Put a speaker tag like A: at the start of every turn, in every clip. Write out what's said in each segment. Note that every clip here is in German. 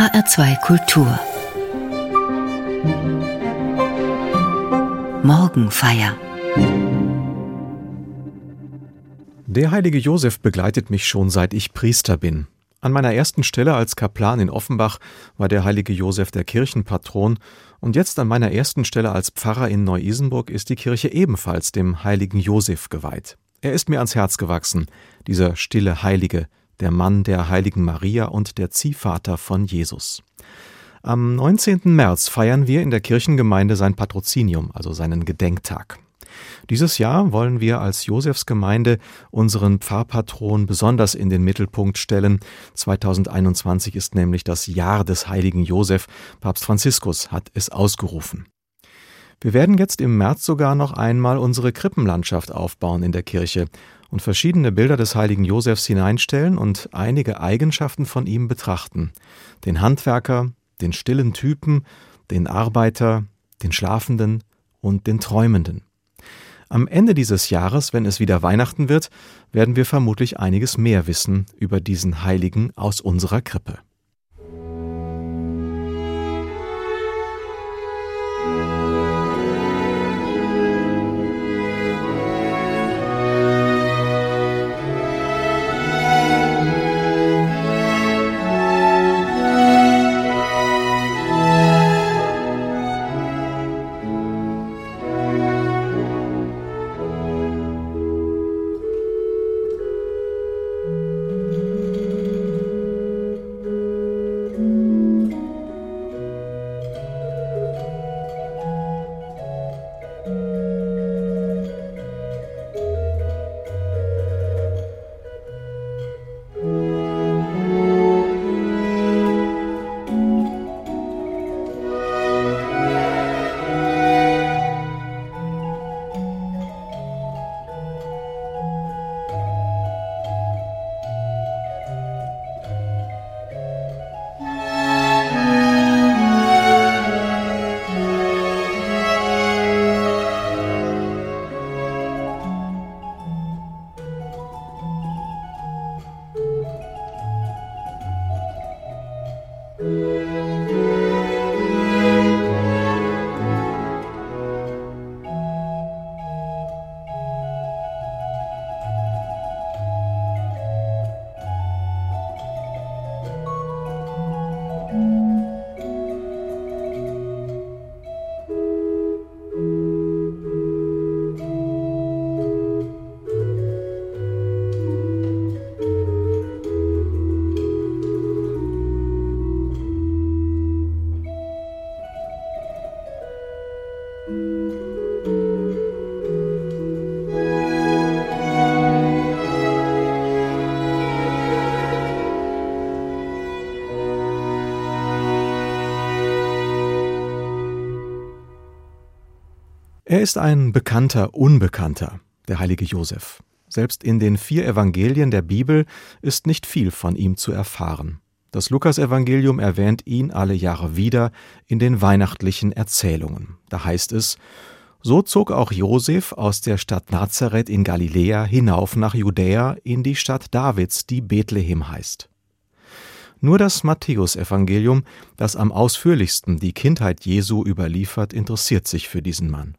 A: HR2 Kultur Morgenfeier
B: Der heilige Josef begleitet mich schon seit ich Priester bin. An meiner ersten Stelle als Kaplan in Offenbach war der heilige Josef der Kirchenpatron und jetzt an meiner ersten Stelle als Pfarrer in Neu-Isenburg ist die Kirche ebenfalls dem heiligen Josef geweiht. Er ist mir ans Herz gewachsen, dieser stille Heilige, der Mann der heiligen Maria und der Ziehvater von Jesus. Am 19. März feiern wir in der Kirchengemeinde sein Patrozinium, also seinen Gedenktag. Dieses Jahr wollen wir als Josefsgemeinde unseren Pfarrpatron besonders in den Mittelpunkt stellen. 2021 ist nämlich das Jahr des heiligen Josef. Papst Franziskus hat es ausgerufen. Wir werden jetzt im März sogar noch einmal unsere Krippenlandschaft aufbauen in der Kirche und verschiedene Bilder des heiligen Josefs hineinstellen und einige Eigenschaften von ihm betrachten. Den Handwerker, den stillen Typen, den Arbeiter, den Schlafenden und den Träumenden. Am Ende dieses Jahres, wenn es wieder Weihnachten wird, werden wir vermutlich einiges mehr wissen über diesen Heiligen aus unserer Krippe. Er ist ein bekannter Unbekannter, der heilige Josef. Selbst in den vier Evangelien der Bibel ist nicht viel von ihm zu erfahren. Das Lukasevangelium erwähnt ihn alle Jahre wieder in den weihnachtlichen Erzählungen. Da heißt es, so zog auch Josef aus der Stadt Nazareth in Galiläa hinauf nach Judäa in die Stadt Davids, die Bethlehem heißt. Nur das Matthäusevangelium, das am ausführlichsten die Kindheit Jesu überliefert, interessiert sich für diesen Mann.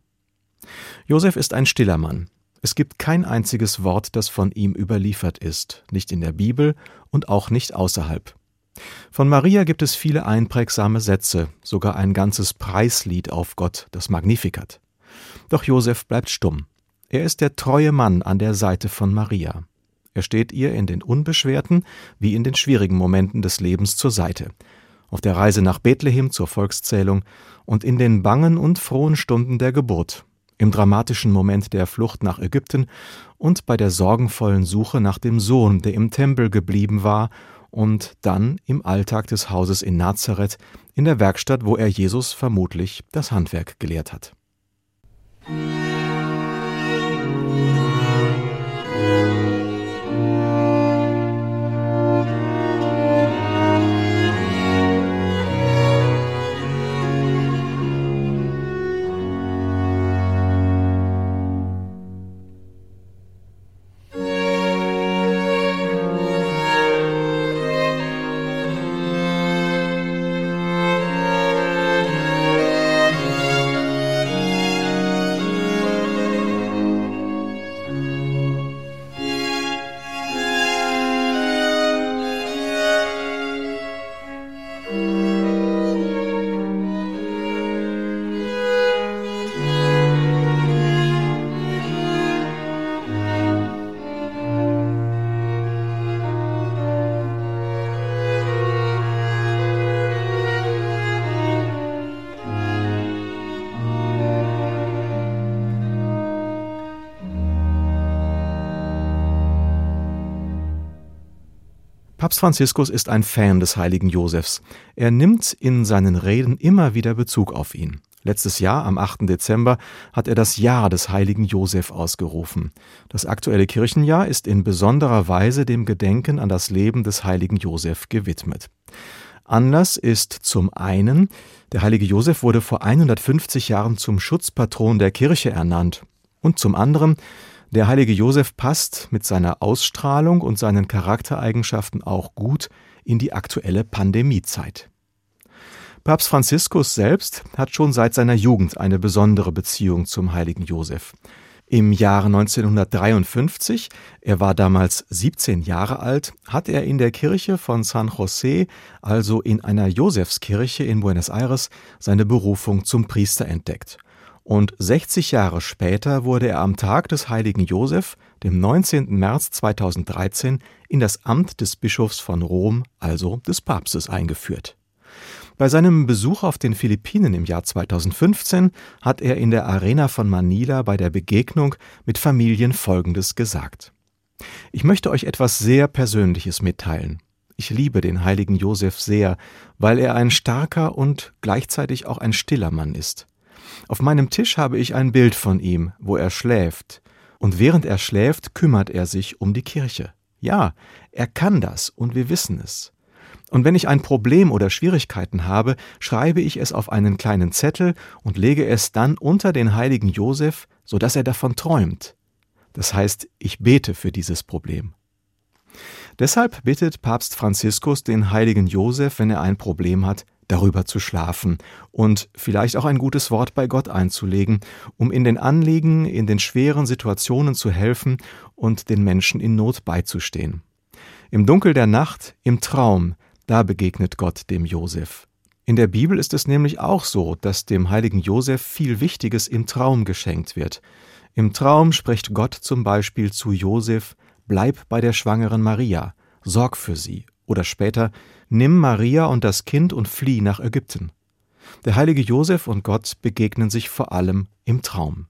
B: Josef ist ein stiller Mann. Es gibt kein einziges Wort, das von ihm überliefert ist, nicht in der Bibel und auch nicht außerhalb. Von Maria gibt es viele einprägsame Sätze, sogar ein ganzes Preislied auf Gott, das Magnificat. Doch Josef bleibt stumm. Er ist der treue Mann an der Seite von Maria. Er steht ihr in den unbeschwerten wie in den schwierigen Momenten des Lebens zur Seite. Auf der Reise nach Bethlehem zur Volkszählung und in den bangen und frohen Stunden der Geburt, im dramatischen Moment der Flucht nach Ägypten und bei der sorgenvollen Suche nach dem Sohn, der im Tempel geblieben war, und dann im Alltag des Hauses in Nazareth, in der Werkstatt, wo er Jesus vermutlich das Handwerk gelehrt hat. Franziskus ist ein Fan des heiligen Josefs. Er nimmt in seinen Reden immer wieder Bezug auf ihn. Letztes Jahr, am 8. Dezember, hat er das Jahr des heiligen Josef ausgerufen. Das aktuelle Kirchenjahr ist in besonderer Weise dem Gedenken an das Leben des heiligen Josef gewidmet. Anlass ist zum einen, der heilige Josef wurde vor 150 Jahren zum Schutzpatron der Kirche ernannt. Und zum anderen, der heilige Josef passt mit seiner Ausstrahlung und seinen Charaktereigenschaften auch gut in die aktuelle Pandemiezeit. Papst Franziskus selbst hat schon seit seiner Jugend eine besondere Beziehung zum heiligen Josef. Im Jahre 1953, er war damals 17 Jahre alt, hat er in der Kirche von San José, also in einer Josefskirche in Buenos Aires, seine Berufung zum Priester entdeckt. Und 60 Jahre später wurde er am Tag des heiligen Josef, dem 19. März 2013, in das Amt des Bischofs von Rom, also des Papstes, eingeführt. Bei seinem Besuch auf den Philippinen im Jahr 2015 hat er in der Arena von Manila bei der Begegnung mit Familien Folgendes gesagt. Ich möchte euch etwas sehr Persönliches mitteilen. Ich liebe den heiligen Josef sehr, weil er ein starker und gleichzeitig auch ein stiller Mann ist. Auf meinem Tisch habe ich ein Bild von ihm, wo er schläft, und während er schläft, kümmert er sich um die Kirche. Ja, er kann das, und wir wissen es. Und wenn ich ein Problem oder Schwierigkeiten habe, schreibe ich es auf einen kleinen Zettel und lege es dann unter den heiligen Josef, so dass er davon träumt. Das heißt, ich bete für dieses Problem. Deshalb bittet Papst Franziskus den heiligen Josef, wenn er ein Problem hat, darüber zu schlafen und vielleicht auch ein gutes Wort bei Gott einzulegen, um in den Anliegen, in den schweren Situationen zu helfen und den Menschen in Not beizustehen. Im Dunkel der Nacht, im Traum, da begegnet Gott dem Josef. In der Bibel ist es nämlich auch so, dass dem heiligen Josef viel Wichtiges im Traum geschenkt wird. Im Traum spricht Gott zum Beispiel zu Josef: Bleib bei der schwangeren Maria, sorg für sie. Oder später: Nimm Maria und das Kind und flieh nach Ägypten. Der heilige Josef und Gott begegnen sich vor allem im Traum.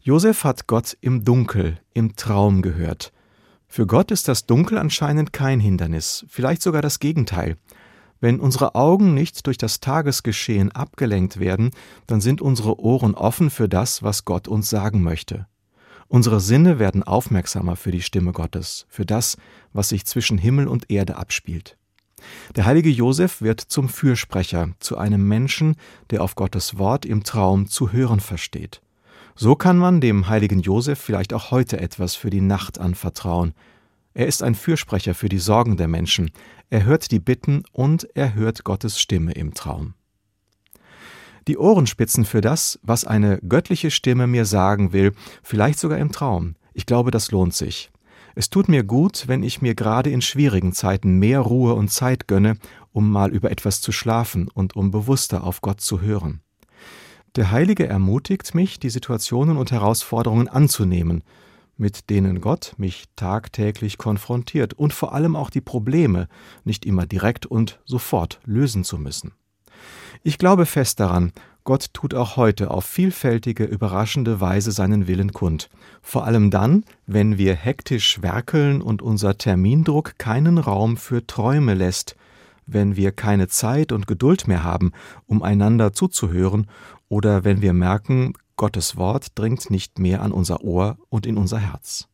B: Josef hat Gott im Dunkel, im Traum gehört. Für Gott ist das Dunkel anscheinend kein Hindernis, vielleicht sogar das Gegenteil. Wenn unsere Augen nicht durch das Tagesgeschehen abgelenkt werden, dann sind unsere Ohren offen für das, was Gott uns sagen möchte. Unsere Sinne werden aufmerksamer für die Stimme Gottes, für das, was sich zwischen Himmel und Erde abspielt. Der heilige Josef wird zum Fürsprecher, zu einem Menschen, der auf Gottes Wort im Traum zu hören versteht. So kann man dem heiligen Josef vielleicht auch heute etwas für die Nacht anvertrauen. Er ist ein Fürsprecher für die Sorgen der Menschen. Er hört die Bitten und er hört Gottes Stimme im Traum. Die Ohrenspitzen für das, was eine göttliche Stimme mir sagen will, vielleicht sogar im Traum. Ich glaube, das lohnt sich. Es tut mir gut, wenn ich mir gerade in schwierigen Zeiten mehr Ruhe und Zeit gönne, um mal über etwas zu schlafen und um bewusster auf Gott zu hören. Der Heilige ermutigt mich, die Situationen und Herausforderungen anzunehmen, mit denen Gott mich tagtäglich konfrontiert und vor allem auch die Probleme nicht immer direkt und sofort lösen zu müssen. Ich glaube fest daran, Gott tut auch heute auf vielfältige, überraschende Weise seinen Willen kund, vor allem dann, wenn wir hektisch werkeln und unser Termindruck keinen Raum für Träume lässt, wenn wir keine Zeit und Geduld mehr haben, um einander zuzuhören oder wenn wir merken, Gottes Wort dringt nicht mehr an unser Ohr und in unser Herz.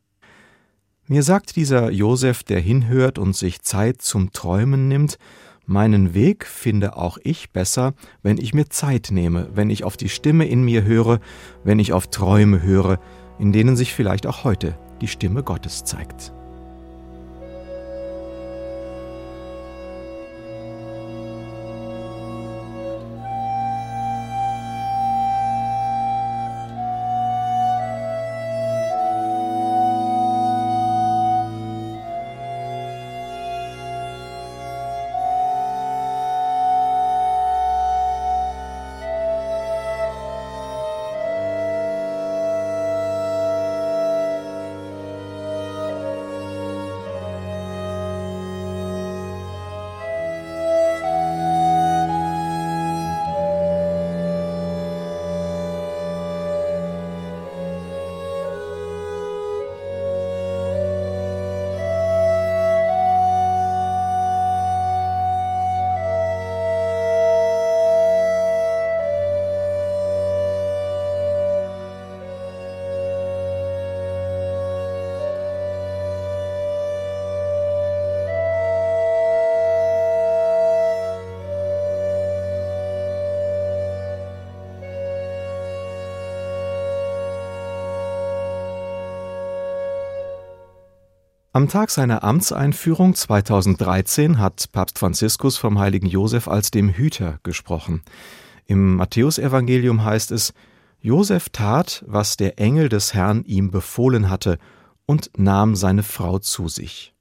B: Mir sagt dieser Josef, der hinhört und sich Zeit zum Träumen nimmt, meinen Weg finde auch ich besser, wenn ich mir Zeit nehme, wenn ich auf die Stimme in mir höre, wenn ich auf Träume höre, in denen sich vielleicht auch heute die Stimme Gottes zeigt. Am Tag seiner Amtseinführung 2013 hat Papst Franziskus vom heiligen Josef als dem Hüter gesprochen. Im Matthäusevangelium heißt es, Josef tat, was der Engel des Herrn ihm befohlen hatte, und nahm seine Frau zu sich.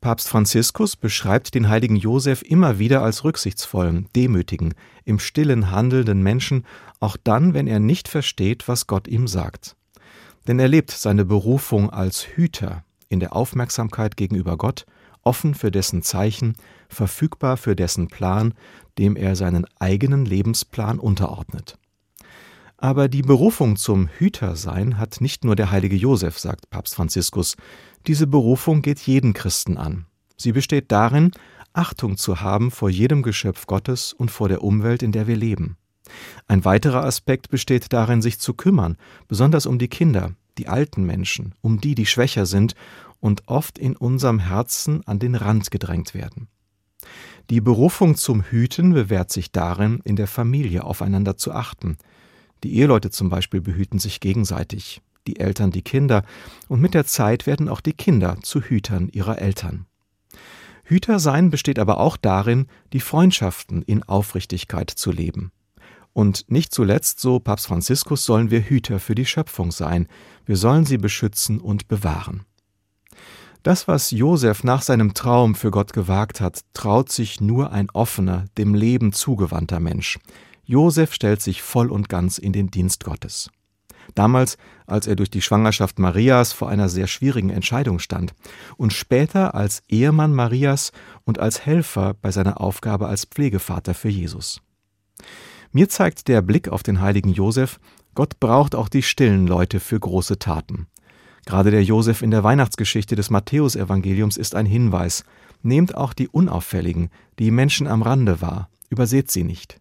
B: Papst Franziskus beschreibt den heiligen Josef immer wieder als rücksichtsvollen, demütigen, im stillen handelnden Menschen, auch dann, wenn er nicht versteht, was Gott ihm sagt. Denn er lebt seine Berufung als Hüter in der Aufmerksamkeit gegenüber Gott, offen für dessen Zeichen, verfügbar für dessen Plan, dem er seinen eigenen Lebensplan unterordnet. Aber die Berufung zum Hütersein hat nicht nur der heilige Josef, sagt Papst Franziskus. Diese Berufung geht jeden Christen an. Sie besteht darin, Achtung zu haben vor jedem Geschöpf Gottes und vor der Umwelt, in der wir leben. Ein weiterer Aspekt besteht darin, sich zu kümmern, besonders um die Kinder, die alten Menschen, um die, die schwächer sind und oft in unserem Herzen an den Rand gedrängt werden. Die Berufung zum Hüten bewährt sich darin, in der Familie aufeinander zu achten, die Eheleute zum Beispiel behüten sich gegenseitig, die Eltern die Kinder, und mit der Zeit werden auch die Kinder zu Hütern ihrer Eltern. Hüter sein besteht aber auch darin, die Freundschaften in Aufrichtigkeit zu leben. Und nicht zuletzt, so Papst Franziskus, sollen wir Hüter für die Schöpfung sein, wir sollen sie beschützen und bewahren. Das, was Josef nach seinem Traum für Gott gewagt hat, traut sich nur ein offener, dem Leben zugewandter Mensch. Josef stellt sich voll und ganz in den Dienst Gottes. Damals, als er durch die Schwangerschaft Marias vor einer sehr schwierigen Entscheidung stand und später als Ehemann Marias und als Helfer bei seiner Aufgabe als Pflegevater für Jesus. Mir zeigt der Blick auf den heiligen Josef, Gott braucht auch die stillen Leute für große Taten. Gerade der Josef in der Weihnachtsgeschichte des Matthäusevangeliums ist ein Hinweis. Nehmt auch die Unauffälligen, die Menschen am Rande wahr, überseht sie nicht.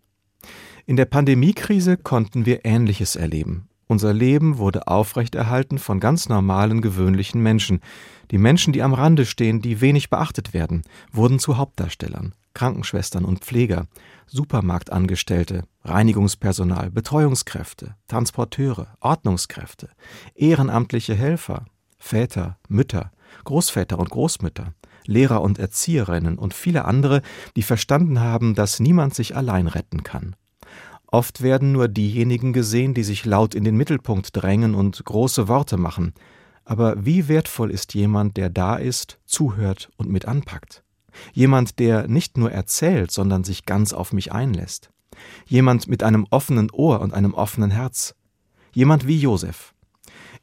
B: In der Pandemiekrise konnten wir Ähnliches erleben. Unser Leben wurde aufrechterhalten von ganz normalen, gewöhnlichen Menschen. Die Menschen, die am Rande stehen, die wenig beachtet werden, wurden zu Hauptdarstellern. Krankenschwestern und Pfleger, Supermarktangestellte, Reinigungspersonal, Betreuungskräfte, Transporteure, Ordnungskräfte, ehrenamtliche Helfer, Väter, Mütter, Großväter und Großmütter, Lehrer und Erzieherinnen und viele andere, die verstanden haben, dass niemand sich allein retten kann. Oft werden nur diejenigen gesehen, die sich laut in den Mittelpunkt drängen und große Worte machen. Aber wie wertvoll ist jemand, der da ist, zuhört und mit anpackt? Jemand, der nicht nur erzählt, sondern sich ganz auf mich einlässt. Jemand mit einem offenen Ohr und einem offenen Herz. Jemand wie Josef.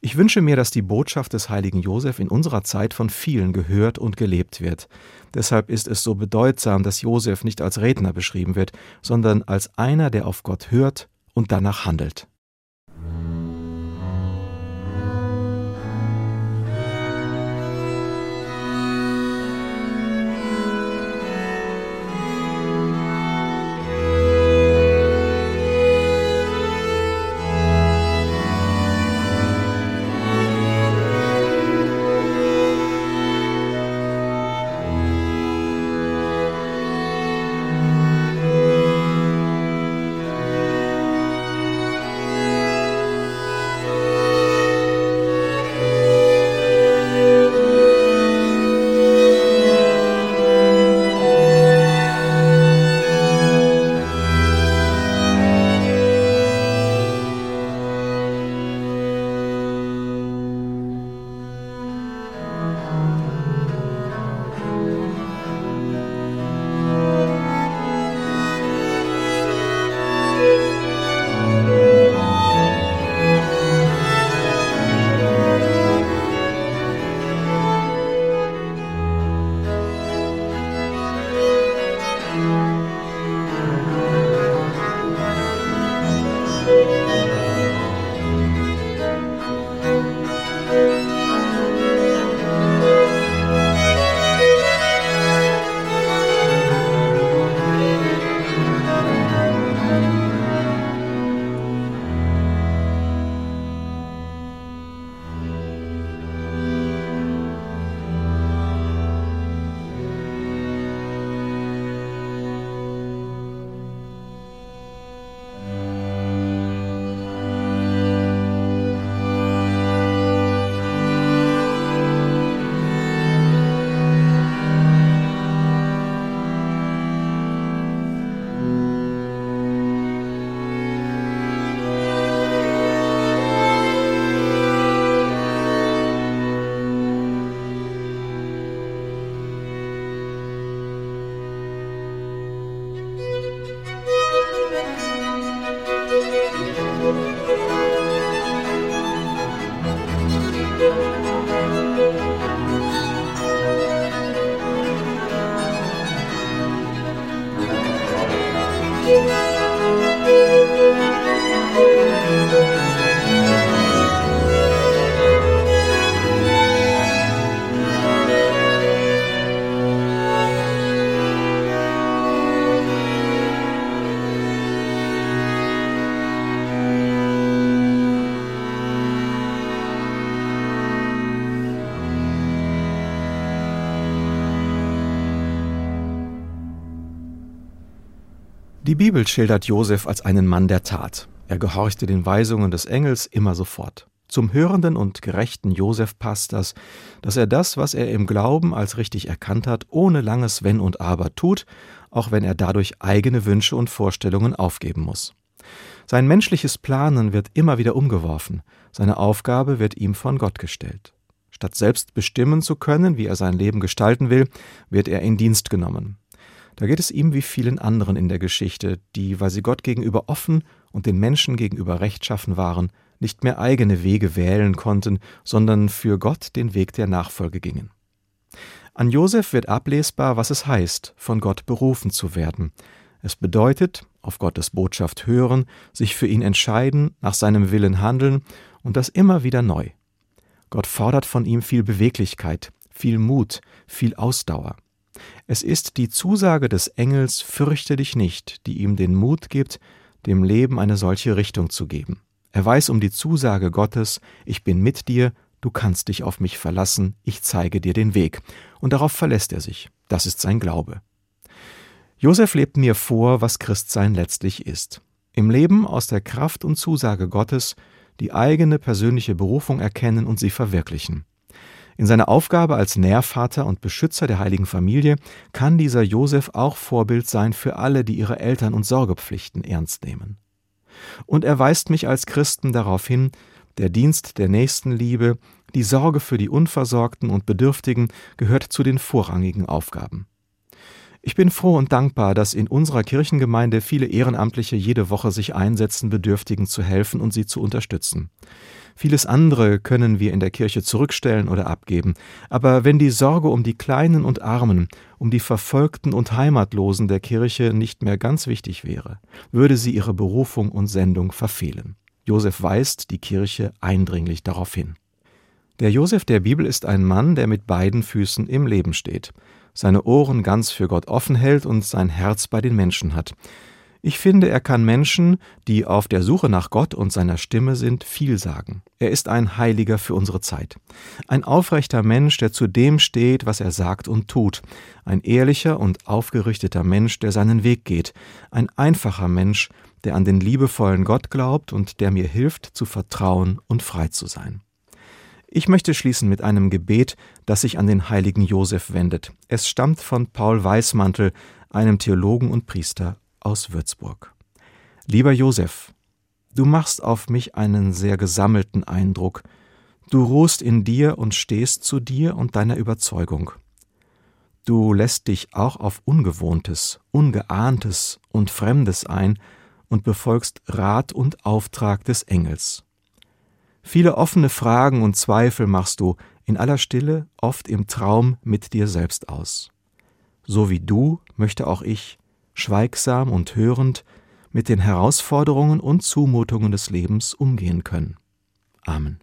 B: Ich wünsche mir, dass die Botschaft des heiligen Josef in unserer Zeit von vielen gehört und gelebt wird. Deshalb ist es so bedeutsam, dass Josef nicht als Redner beschrieben wird, sondern als einer, der auf Gott hört und danach handelt. Bibel schildert Josef als einen Mann der Tat. Er gehorchte den Weisungen des Engels immer sofort. Zum hörenden und gerechten Josef passt das, dass er das, was er im Glauben als richtig erkannt hat, ohne langes Wenn und Aber tut, auch wenn er dadurch eigene Wünsche und Vorstellungen aufgeben muss. Sein menschliches Planen wird immer wieder umgeworfen, seine Aufgabe wird ihm von Gott gestellt. Statt selbst bestimmen zu können, wie er sein Leben gestalten will, wird er in Dienst genommen. Da geht es ihm wie vielen anderen in der Geschichte, die, weil sie Gott gegenüber offen und den Menschen gegenüber rechtschaffen waren, nicht mehr eigene Wege wählen konnten, sondern für Gott den Weg der Nachfolge gingen. An Josef wird ablesbar, was es heißt, von Gott berufen zu werden. Es bedeutet, auf Gottes Botschaft hören, sich für ihn entscheiden, nach seinem Willen handeln und das immer wieder neu. Gott fordert von ihm viel Beweglichkeit, viel Mut, viel Ausdauer. Es ist die Zusage des Engels Fürchte dich nicht, die ihm den Mut gibt, dem Leben eine solche Richtung zu geben. Er weiß um die Zusage Gottes Ich bin mit dir, du kannst dich auf mich verlassen, ich zeige dir den Weg. Und darauf verlässt er sich. Das ist sein Glaube. Josef lebt mir vor, was Christsein letztlich ist. Im Leben aus der Kraft und Zusage Gottes die eigene persönliche Berufung erkennen und sie verwirklichen. In seiner Aufgabe als Nährvater und Beschützer der heiligen Familie kann dieser Josef auch Vorbild sein für alle, die ihre Eltern- und Sorgepflichten ernst nehmen. Und er weist mich als Christen darauf hin, der Dienst der Nächstenliebe, die Sorge für die Unversorgten und Bedürftigen gehört zu den vorrangigen Aufgaben. Ich bin froh und dankbar, dass in unserer Kirchengemeinde viele Ehrenamtliche jede Woche sich einsetzen, Bedürftigen zu helfen und sie zu unterstützen. Vieles andere können wir in der Kirche zurückstellen oder abgeben, aber wenn die Sorge um die Kleinen und Armen, um die Verfolgten und Heimatlosen der Kirche nicht mehr ganz wichtig wäre, würde sie ihre Berufung und Sendung verfehlen. Josef weist die Kirche eindringlich darauf hin. Der Josef der Bibel ist ein Mann, der mit beiden Füßen im Leben steht, seine Ohren ganz für Gott offen hält und sein Herz bei den Menschen hat. Ich finde, er kann Menschen, die auf der Suche nach Gott und seiner Stimme sind, viel sagen. Er ist ein Heiliger für unsere Zeit. Ein aufrechter Mensch, der zu dem steht, was er sagt und tut. Ein ehrlicher und aufgerichteter Mensch, der seinen Weg geht. Ein einfacher Mensch, der an den liebevollen Gott glaubt und der mir hilft, zu vertrauen und frei zu sein. Ich möchte schließen mit einem Gebet, das sich an den heiligen Josef wendet. Es stammt von Paul Weismantel, einem Theologen und Priester aus Würzburg. Lieber Josef, du machst auf mich einen sehr gesammelten Eindruck. Du ruhst in dir und stehst zu dir und deiner Überzeugung. Du lässt dich auch auf Ungewohntes, Ungeahntes und Fremdes ein und befolgst Rat und Auftrag des Engels. Viele offene Fragen und Zweifel machst du in aller Stille, oft im Traum mit dir selbst aus. So wie du möchte auch ich schweigsam und hörend mit den Herausforderungen und Zumutungen des Lebens umgehen können. Amen.